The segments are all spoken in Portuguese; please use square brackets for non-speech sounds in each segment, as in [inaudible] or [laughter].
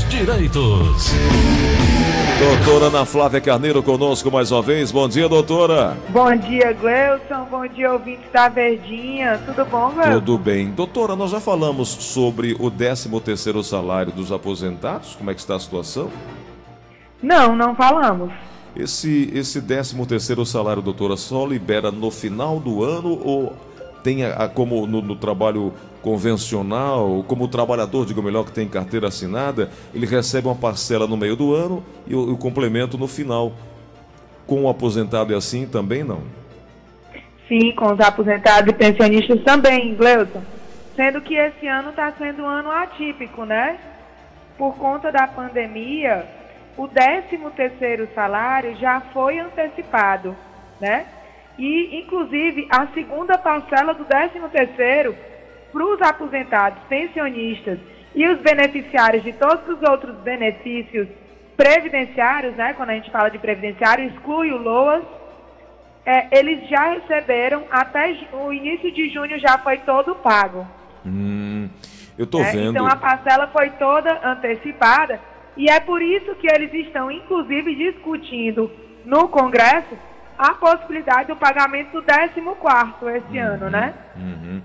seus direitos. Doutora Ana Flávia Carneiro conosco mais uma vez. Bom dia, doutora. Bom dia, Gleuson. Bom dia, ouvintes da Verdinha. Tudo bom, Gleuson? Tudo bem. Doutora, nós já falamos sobre o 13º salário dos aposentados. Como é que está a situação? Não, não falamos. Esse, esse 13º salário, doutora, só libera no final do ano ou tem a, a como no, no trabalho convencional, como o trabalhador, digo melhor, que tem carteira assinada, ele recebe uma parcela no meio do ano e o, o complemento no final. Com o aposentado é assim também não? Sim, com os aposentados e pensionistas também, Gleuton. Sendo que esse ano está sendo um ano atípico, né? Por conta da pandemia, o 13 terceiro salário já foi antecipado, né? E, inclusive, a segunda parcela do 13 terceiro para os aposentados, pensionistas e os beneficiários de todos os outros benefícios previdenciários, né? Quando a gente fala de previdenciário, exclui o LOAS, é, eles já receberam, até o início de junho já foi todo pago. Hum, eu estou é, vendo. Então a parcela foi toda antecipada e é por isso que eles estão, inclusive, discutindo no Congresso a possibilidade do pagamento do 14 esse uhum, ano, né? Uhum.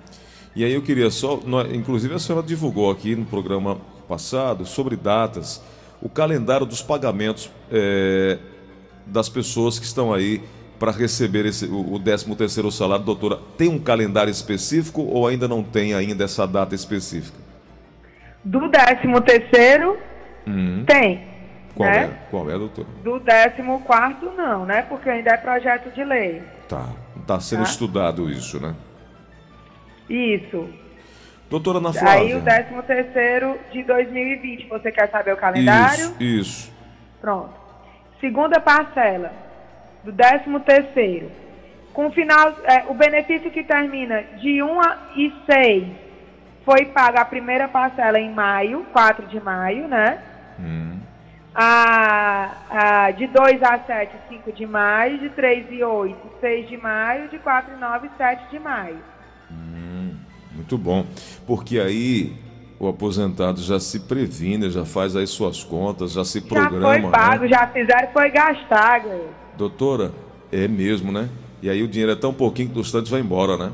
E aí eu queria só, inclusive a senhora divulgou aqui no programa passado sobre datas, o calendário dos pagamentos é, das pessoas que estão aí para receber esse, o 13 terceiro salário, doutora, tem um calendário específico ou ainda não tem ainda essa data específica? Do 13 terceiro hum. tem. Qual né? é? Qual é, doutora? Do 14 quarto não, né? Porque ainda é projeto de lei. Tá. Está sendo tá? estudado isso, né? Isso. Doutora Ana Flávia. Aí o 13 terceiro de 2020. Você quer saber o calendário? Isso, isso. Pronto. Segunda parcela do 13 terceiro. Com final, é, o benefício que termina de 1 e 6 foi paga a primeira parcela em maio, 4 de maio, né? Hum. A, a, de 2 a 7, 5 de maio, de 3 e 8, 6 de maio, de 4 e 9, 7 de maio. Muito bom. Porque aí o aposentado já se previne, já faz as suas contas, já se programa. Já foi pago, né? já fizeram, foi gastar, galera. Doutora, é mesmo, né? E aí o dinheiro é tão pouquinho que o restante vai embora, né?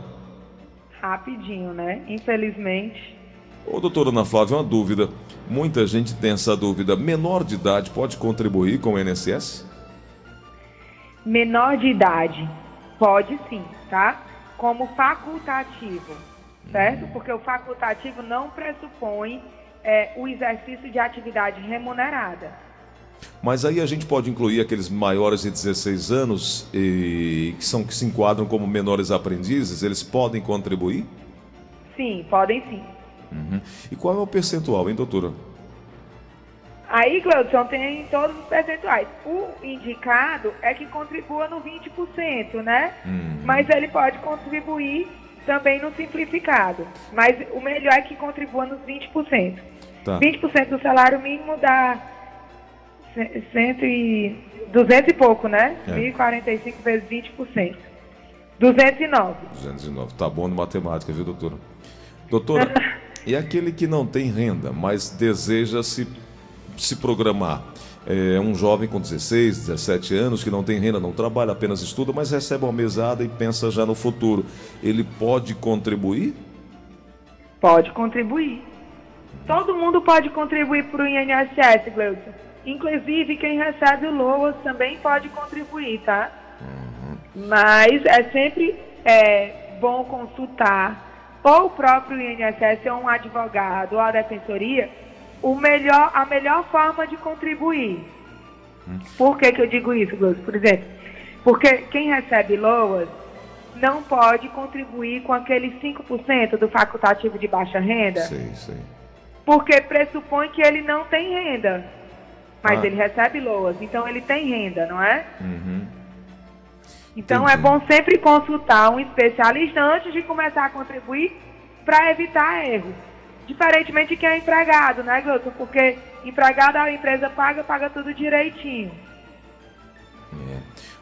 Rapidinho, né? Infelizmente. Ô, doutora Ana Flávia, uma dúvida. Muita gente tem essa dúvida. Menor de idade pode contribuir com o INSS? Menor de idade, pode sim, tá? Como facultativo certo? Porque o facultativo não pressupõe é, o exercício de atividade remunerada. Mas aí a gente pode incluir aqueles maiores de 16 anos e que são que se enquadram como menores aprendizes, eles podem contribuir? Sim, podem sim. Uhum. E qual é o percentual, hein, doutora? Aí, Gleudson, tem todos os percentuais. O indicado é que contribua no 20%, né? Uhum. Mas ele pode contribuir também no simplificado. Mas o melhor é que contribua nos 20%. Tá. 20% do salário mínimo dá cento e, 200 e pouco, né? É. 1.045 vezes 20%. 209. 209. Tá bom de matemática, viu, doutora? Doutora, [laughs] e aquele que não tem renda, mas deseja se, se programar? É um jovem com 16, 17 anos que não tem renda, não trabalha, apenas estuda, mas recebe uma mesada e pensa já no futuro. Ele pode contribuir? Pode contribuir. Todo mundo pode contribuir para o INSS, Gleudson. Inclusive, quem recebe o LOAS também pode contribuir, tá? Uhum. Mas é sempre é, bom consultar ou o próprio INSS ou um advogado ou a defensoria o melhor, a melhor forma de contribuir. Hum. Por que, que eu digo isso, Glúcio? Por exemplo, porque quem recebe LOAS não pode contribuir com aqueles 5% do facultativo de baixa renda. Sim, sim. Porque pressupõe que ele não tem renda. Mas ah. ele recebe LOAS, então ele tem renda, não é? Uhum. Então é Entendi. é bom sempre consultar um especialista antes de começar a contribuir para evitar erros. Diferentemente de quem é empregado, né, Gleuton? Porque empregado a empresa paga, paga tudo direitinho. É.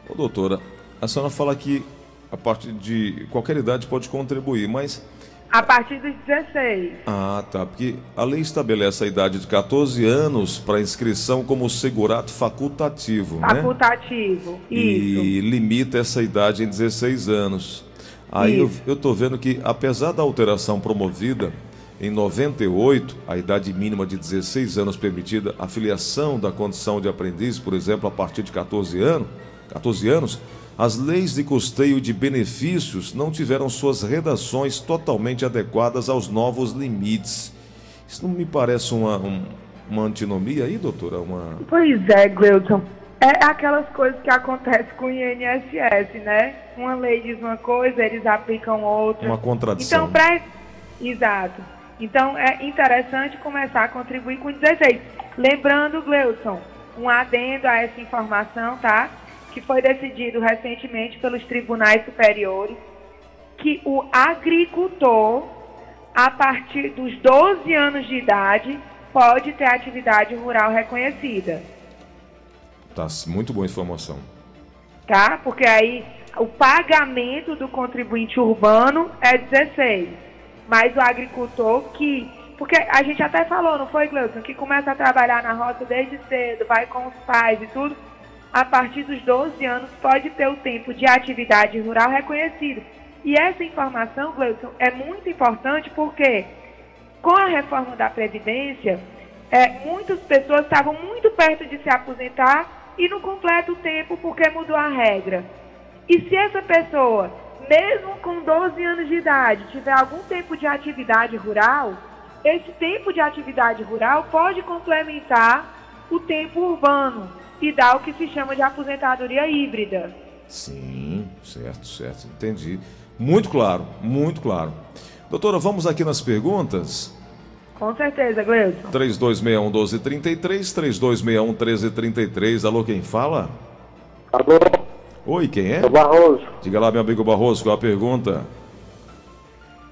Ô, doutora, a senhora fala que a partir de qualquer idade pode contribuir, mas A partir dos 16. Ah, tá. Porque a lei estabelece a idade de 14 anos para inscrição como segurado facultativo, facultativo, né? Facultativo, E limita essa idade em 16 anos. Aí eu, eu tô vendo que, apesar da alteração promovida em 98, a idade mínima de 16 anos permitida, a filiação da condição de aprendiz, por exemplo, a partir de 14 anos, 14 anos, as leis de custeio de benefícios não tiveram suas redações totalmente adequadas aos novos limites. Isso não me parece uma, um, uma antinomia aí, doutora? Uma... Pois é, Gleuton. É aquelas coisas que acontecem com o INSS, né? Uma lei diz uma coisa, eles aplicam outra. Uma contradição. Então, pra... Exato. Então, é interessante começar a contribuir com 16. Lembrando, Gleuton, um adendo a essa informação, tá? Que foi decidido recentemente pelos tribunais superiores que o agricultor, a partir dos 12 anos de idade, pode ter atividade rural reconhecida. Tá, muito boa informação. Tá? Porque aí o pagamento do contribuinte urbano é 16. Mas o agricultor que. Porque a gente até falou, não foi, Gleuson? Que começa a trabalhar na roça desde cedo, vai com os pais e tudo. A partir dos 12 anos pode ter o tempo de atividade rural reconhecido. E essa informação, Gleuson, é muito importante porque com a reforma da Previdência, é, muitas pessoas estavam muito perto de se aposentar e não completa o tempo porque mudou a regra. E se essa pessoa, mesmo com 12 anos de idade, tiver algum tempo de atividade rural, esse tempo de atividade rural pode complementar o tempo urbano e dar o que se chama de aposentadoria híbrida. Sim, certo, certo, entendi. Muito claro, muito claro. Doutora, vamos aqui nas perguntas. Com certeza, Gleison. 3261-1233, 3261-1333. Alô, quem fala? Alô? Oi, quem é? O Barroso. Diga lá, meu amigo Barroso, qual a pergunta?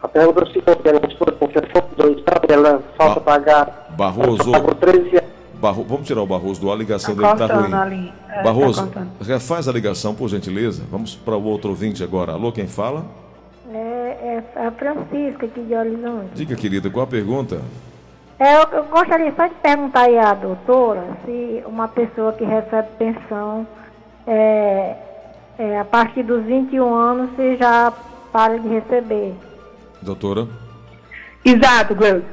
A pergunta é o seguinte, ela foi porque for dois? Ela falta ba pagar. Barroso. Pagou 13 anos. Barro, vamos tirar o Barroso do ar, a ligação tá dele está ruim. É, tá Barroso, tá refaz a ligação, por gentileza. Vamos para o outro ouvinte agora. Alô, quem fala? É, é a Francisca aqui de Horizonte. Diga, querida, qual a pergunta? É, eu, eu, gostaria só de perguntar aí à doutora se uma pessoa que recebe pensão é, é, a partir dos 21 anos se já para de receber. Doutora? Exato, Gleuson.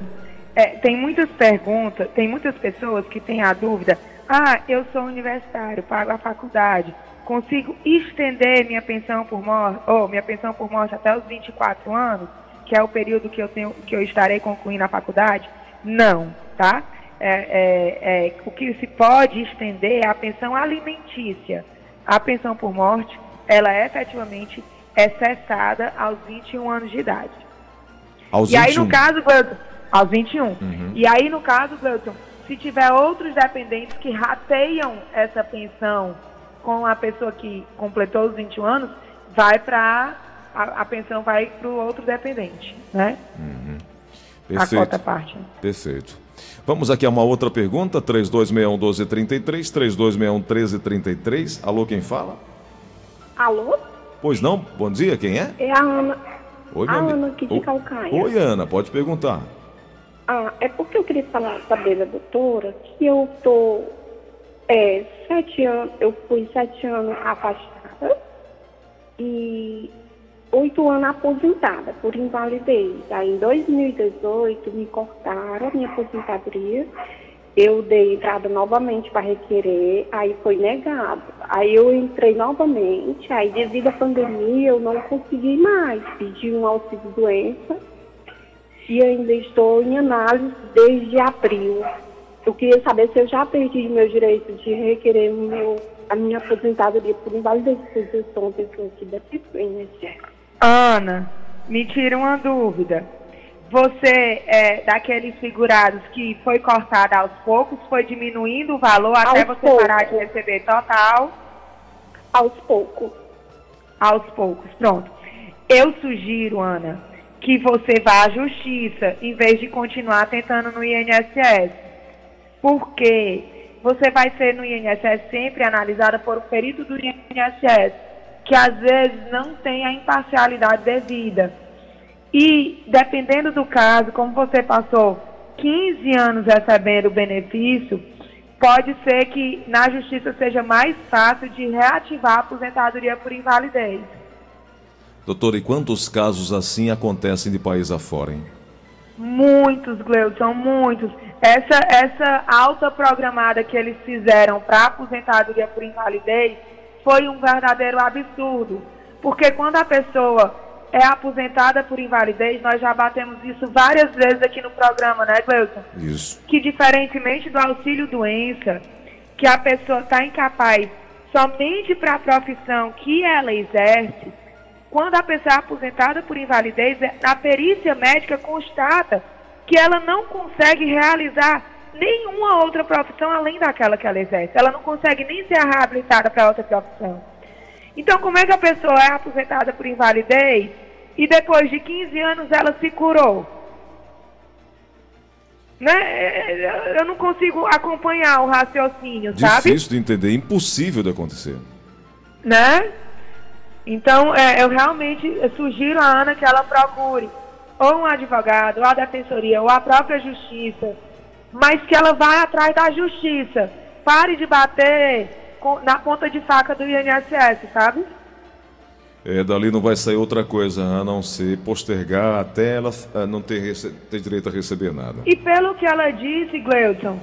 É, tem muitas perguntas, tem muitas pessoas que têm a dúvida, ah, eu sou universitário, pago a faculdade, consigo estender minha pensão por morte, ou minha pensão por morte até os 24 anos, que é o período que eu tenho, que eu estarei concluindo a faculdade? Não, tá? É, é, é, o que se pode estender é a pensão alimentícia. A pensão por morte, ela é efetivamente é cessada aos 21 anos de idade. Aos e 21. aí, no caso, Gleuton, aos 21. Uhum. E aí, no caso, Gleuton, se tiver outros dependentes que rateiam essa pensão com a pessoa que completou os 21 anos, vai para a, a, pensão vai para o outro dependente, né? Uhum. Perfeito. A cota parte. Perfeito. Vamos aqui a uma outra pergunta, 3261-1233, 3261-1333. Alô, quem fala? Alô? Pois não? Bom dia, quem é? É a Ana. Oi, a Ana aqui de Calcaia. Oi, Ana, pode perguntar. Ah, é porque eu queria falar, saber da doutora que eu tô é, sete anos, eu fui sete anos afastada e oito anos aposentada por invalidez. Aí em 2018 me cortaram a minha aposentadoria. Eu dei entrada novamente para requerer, aí foi negado. Aí eu entrei novamente, aí devido à pandemia eu não consegui mais pedir um auxílio doença e ainda estou em análise desde abril. Eu queria saber se eu já perdi meu direito de requerer meu, a minha aposentadoria por invalidez, porque eu sou uma pessoa que deve INSS. Ana, me tira uma dúvida. Você é daqueles figurados que foi cortado aos poucos, foi diminuindo o valor até aos você parar de receber total? Aos poucos. Aos poucos, pronto. Eu sugiro, Ana, que você vá à justiça em vez de continuar tentando no INSS. Porque você vai ser no INSS sempre analisada por um perito do INSS, que às vezes não tem a imparcialidade devida. E, dependendo do caso, como você passou 15 anos recebendo o benefício, pode ser que na justiça seja mais fácil de reativar a aposentadoria por invalidez. Doutora, e quantos casos assim acontecem de país afora, hein? Muitos, Gleudson, muitos. Essa, essa alta programada que eles fizeram para aposentadoria por invalidez foi um verdadeiro absurdo. Porque quando a pessoa é aposentada por invalidez, nós já batemos isso várias vezes aqui no programa, né, Gleudson? Isso. Que diferentemente do auxílio doença, que a pessoa está incapaz somente para a profissão que ela exerce, quando a pessoa é aposentada por invalidez, a perícia médica constata que ela não consegue realizar nenhuma outra profissão além daquela que ela exerce. Ela não consegue nem ser reabilitada para outra profissão. Então, como é que a pessoa é aposentada por invalidez e depois de 15 anos ela se curou? Né? Eu não consigo acompanhar o raciocínio, Difícil sabe? Difícil de entender, impossível de acontecer. Né? Então, é, eu realmente sugiro a Ana que ela procure ou um advogado, ou a defensoria, ou a própria justiça, mas que ela vá atrás da justiça. Pare de bater na ponta de faca do INSS, sabe? É, dali não vai sair outra coisa a não ser postergar até ela eh, não ter, ter direito a receber nada. E pelo que ela disse, Gleuton,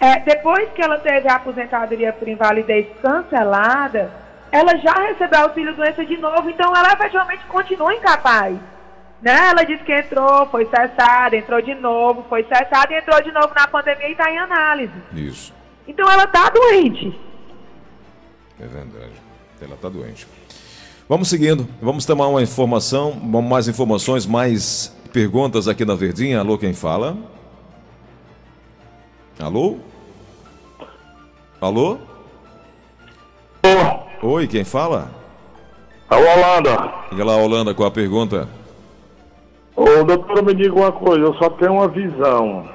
é, depois que ela teve a aposentadoria por invalidez cancelada, ela já recebeu auxílio doença de novo, então ela efetivamente continua incapaz. Né? Ela disse que entrou, foi cessada, entrou de novo, foi cessada e entrou de novo na pandemia e está em análise. Isso. Então ela está doente. É verdade. Ela está doente. Vamos seguindo, vamos tomar uma informação, mais informações, mais perguntas aqui na Verdinha. Alô, quem fala? Alô? Alô? Oi, quem fala? A Holanda. Diga lá, Holanda, qual a pergunta? Ô, doutor, me diga uma coisa, eu só tenho uma visão.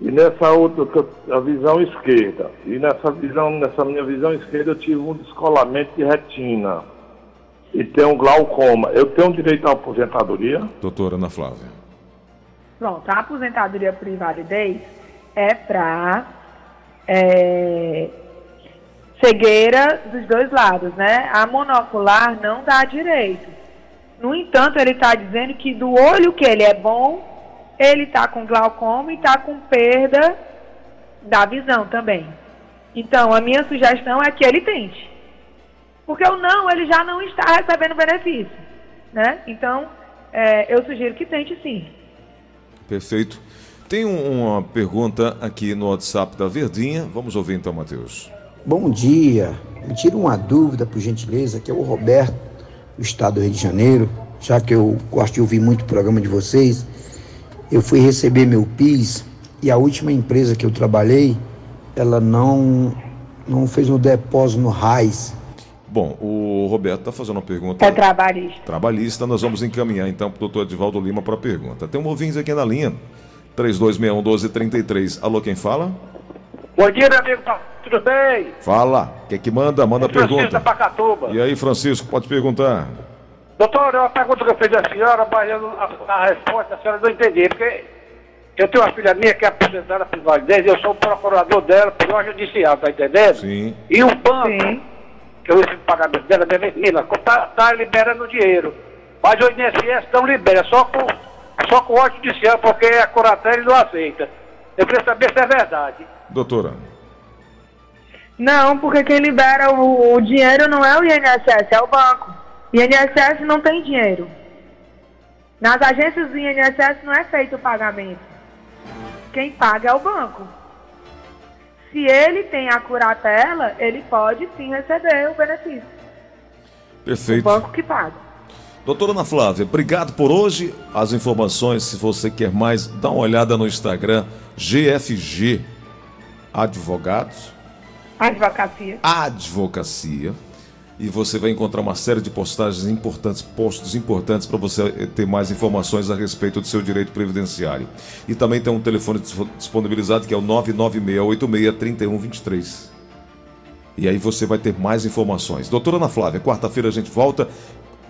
E nessa outra, a visão esquerda. E nessa visão, nessa minha visão esquerda, eu tive um descolamento de retina. E tenho um glaucoma. Eu tenho direito à aposentadoria? Doutora Ana Flávia. Pronto, a aposentadoria por invalidez é para é, cegueira dos dois lados, né? A monocular não dá direito. No entanto, ele está dizendo que do olho que ele é bom, ele está com glaucoma e está com perda da visão também. Então, a minha sugestão é que ele tente. Porque o não, ele já não está recebendo benefício. Né? Então, é, eu sugiro que tente sim. Perfeito. Tem uma pergunta aqui no WhatsApp da Verdinha. Vamos ouvir então, Matheus. Bom dia. Me tira uma dúvida, por gentileza, que é o Roberto, do estado do Rio de Janeiro. Já que eu gosto de ouvir muito o programa de vocês, eu fui receber meu PIS e a última empresa que eu trabalhei, ela não, não fez um depósito no RAIS. Bom, o Roberto está fazendo uma pergunta. É trabalhista. Trabalhista, nós vamos encaminhar então para o doutor Edivaldo Lima para a pergunta. Tem um ouvinte aqui na linha, 3261-1233. Alô, quem fala? Bom dia, meu amigo. Tudo bem? Fala. O que é que manda? Manda a pergunta. Pacatuba. E aí, Francisco, pode perguntar. Doutor, é uma pergunta que eu fiz à senhora, mas eu, a, a, resposta a senhora não entendi, porque eu tenho uma filha minha que é aposentada por validez, eu sou o procurador dela por ordem judicial, tá entendendo? Sim. E o banco, Sim. que eu recebo pagamento dela, deve tá, tá liberando dinheiro. Mas o INSS não libera, só com, só com ordem judicial, porque a Curatel não aceita. Eu queria saber se é verdade. Doutora. Não, porque quem libera o, o dinheiro não é o INSS, é o banco. INSS não tem dinheiro. Nas agências do INSS não é feito o pagamento. Quem paga é o banco. Se ele tem a curatela, ele pode sim receber o benefício. Perfeito. O banco que paga. Doutora Ana Flávia, obrigado por hoje. As informações, se você quer mais, dá uma olhada no Instagram GFG Advogados. Advocacia. Advocacia e você vai encontrar uma série de postagens importantes, posts importantes para você ter mais informações a respeito do seu direito previdenciário. E também tem um telefone disponibilizado que é o 996863123. E aí você vai ter mais informações. Doutora Ana Flávia, quarta-feira a gente volta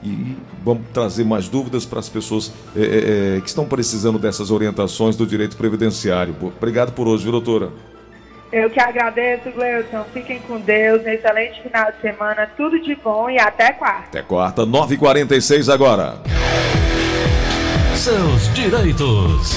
e vamos trazer mais dúvidas para as pessoas é, é, que estão precisando dessas orientações do direito previdenciário. Obrigado por hoje, viu, doutora? Eu que agradeço, Gleuton. Fiquem com Deus. Um excelente final de semana. Tudo de bom e até quarta. Até quarta, 9h46 agora. Seus direitos.